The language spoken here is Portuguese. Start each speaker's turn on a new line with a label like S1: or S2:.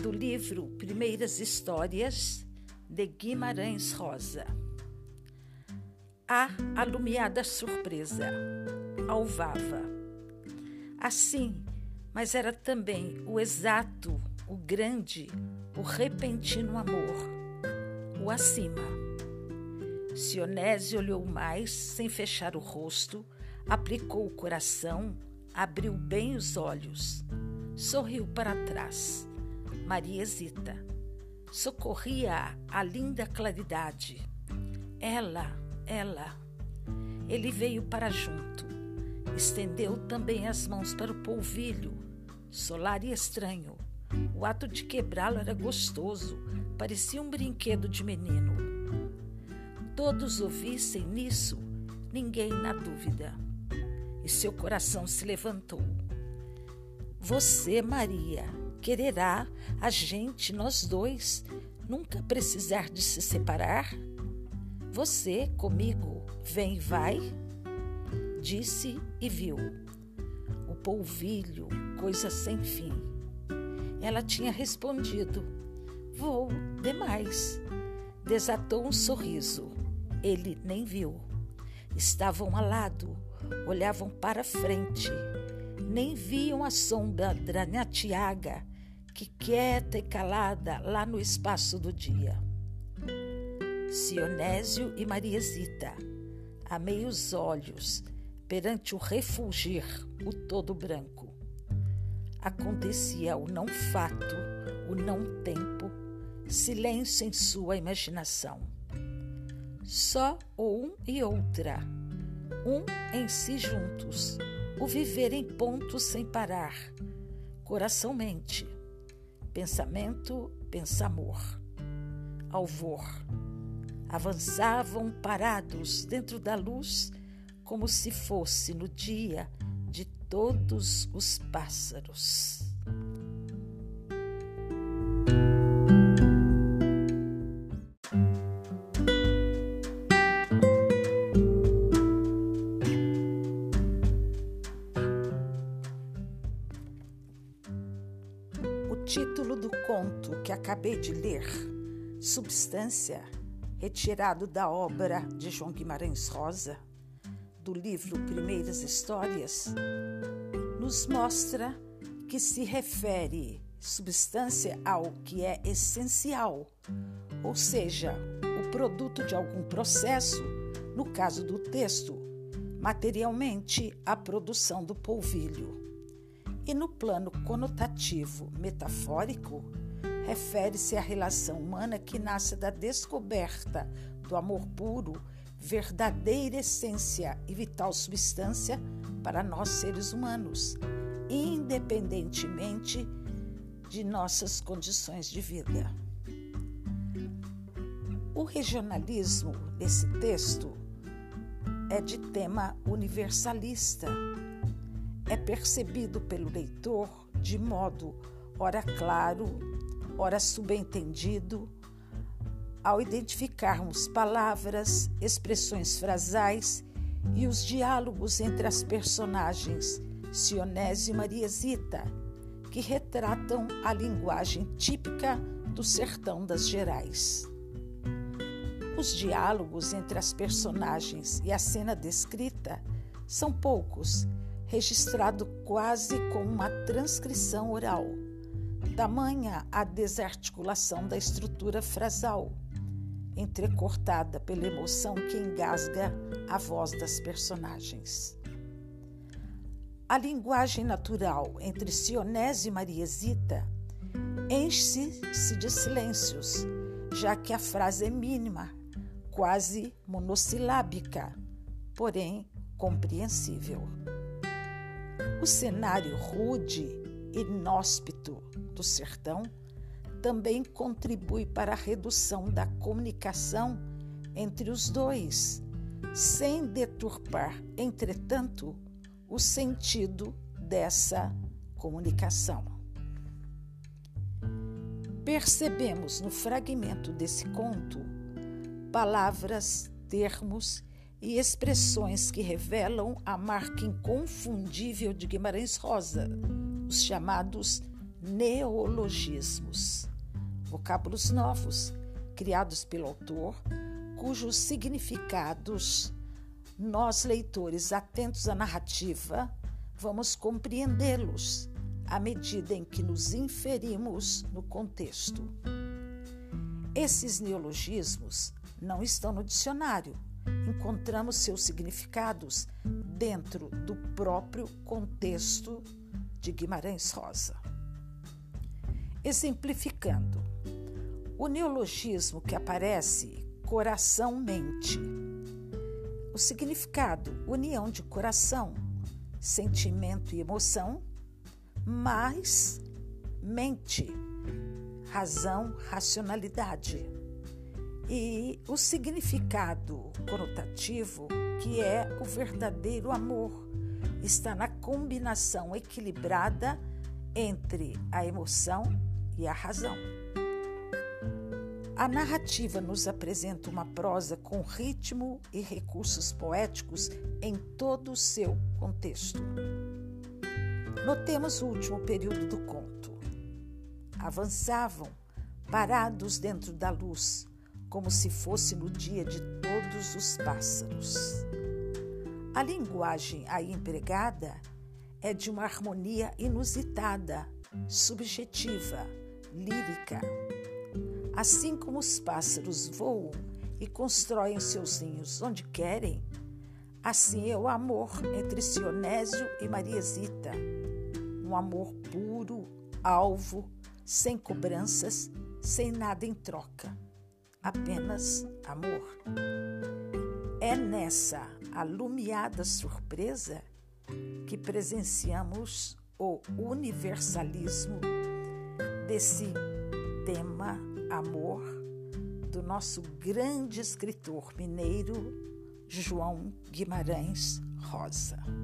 S1: Do livro Primeiras Histórias, de Guimarães Rosa. A alumiada surpresa, alvava. Assim, mas era também o exato, o grande, o repentino amor, o acima. Sionese olhou mais, sem fechar o rosto, aplicou o coração, abriu bem os olhos sorriu para trás. Maria hesita. Socorria a linda claridade. Ela, ela. Ele veio para junto. Estendeu também as mãos para o polvilho, solar e estranho. O ato de quebrá-lo era gostoso, parecia um brinquedo de menino. Todos ouvissem nisso, ninguém na dúvida. E seu coração se levantou. Você, Maria, quererá a gente, nós dois, nunca precisar de se separar? Você comigo, vem e vai? Disse e viu. O polvilho, coisa sem fim. Ela tinha respondido: Vou demais. Desatou um sorriso. Ele nem viu. Estavam ao lado, olhavam para frente nem viam a sombra da Nhatiaga, que quieta e calada lá no espaço do dia. Sionésio e Mariesita, a meios olhos, perante o refulgir, o todo branco. Acontecia o não fato, o não tempo, silêncio em sua imaginação. Só o um e outra, um em si juntos, o viver em pontos sem parar, coração-mente, pensamento, pensamor, alvor. Avançavam parados dentro da luz, como se fosse no dia de todos os pássaros. Título do conto que acabei de ler, Substância, retirado da obra de João Guimarães Rosa, do livro Primeiras Histórias, nos mostra que se refere substância ao que é essencial, ou seja, o produto de algum processo, no caso do texto, materialmente a produção do polvilho. E no plano conotativo metafórico, refere-se à relação humana que nasce da descoberta do amor puro, verdadeira essência e vital substância para nós seres humanos, independentemente de nossas condições de vida. O regionalismo desse texto é de tema universalista é percebido pelo leitor de modo ora claro, ora subentendido, ao identificarmos palavras, expressões frasais e os diálogos entre as personagens Sionese e Mariesita, que retratam a linguagem típica do sertão das Gerais. Os diálogos entre as personagens e a cena descrita são poucos registrado quase como uma transcrição oral. Tamanha a desarticulação da estrutura frasal, entrecortada pela emoção que engasga a voz das personagens. A linguagem natural entre Sionese e Mariesita enche-se de silêncios, já que a frase é mínima, quase monossilábica, porém compreensível. O cenário rude inóspito do sertão também contribui para a redução da comunicação entre os dois, sem deturpar, entretanto, o sentido dessa comunicação. Percebemos no fragmento desse conto palavras, termos e expressões que revelam a marca inconfundível de Guimarães Rosa, os chamados neologismos, vocábulos novos criados pelo autor, cujos significados nós, leitores atentos à narrativa, vamos compreendê-los à medida em que nos inferimos no contexto. Esses neologismos não estão no dicionário. Encontramos seus significados dentro do próprio contexto de Guimarães Rosa. Exemplificando, o neologismo que aparece coração-mente. O significado: união de coração, sentimento e emoção, mais mente, razão, racionalidade. E o significado conotativo, que é o verdadeiro amor, está na combinação equilibrada entre a emoção e a razão. A narrativa nos apresenta uma prosa com ritmo e recursos poéticos em todo o seu contexto. Notemos o último período do conto. Avançavam, parados dentro da luz, como se fosse no dia de todos os pássaros. A linguagem aí empregada é de uma harmonia inusitada, subjetiva, lírica Assim como os pássaros voam e constroem seus ninhos onde querem, assim é o amor entre Sionésio e Mariesita. Um amor puro, alvo, sem cobranças, sem nada em troca. Apenas amor. É nessa alumiada surpresa que presenciamos o universalismo desse tema Amor, do nosso grande escritor mineiro João Guimarães Rosa.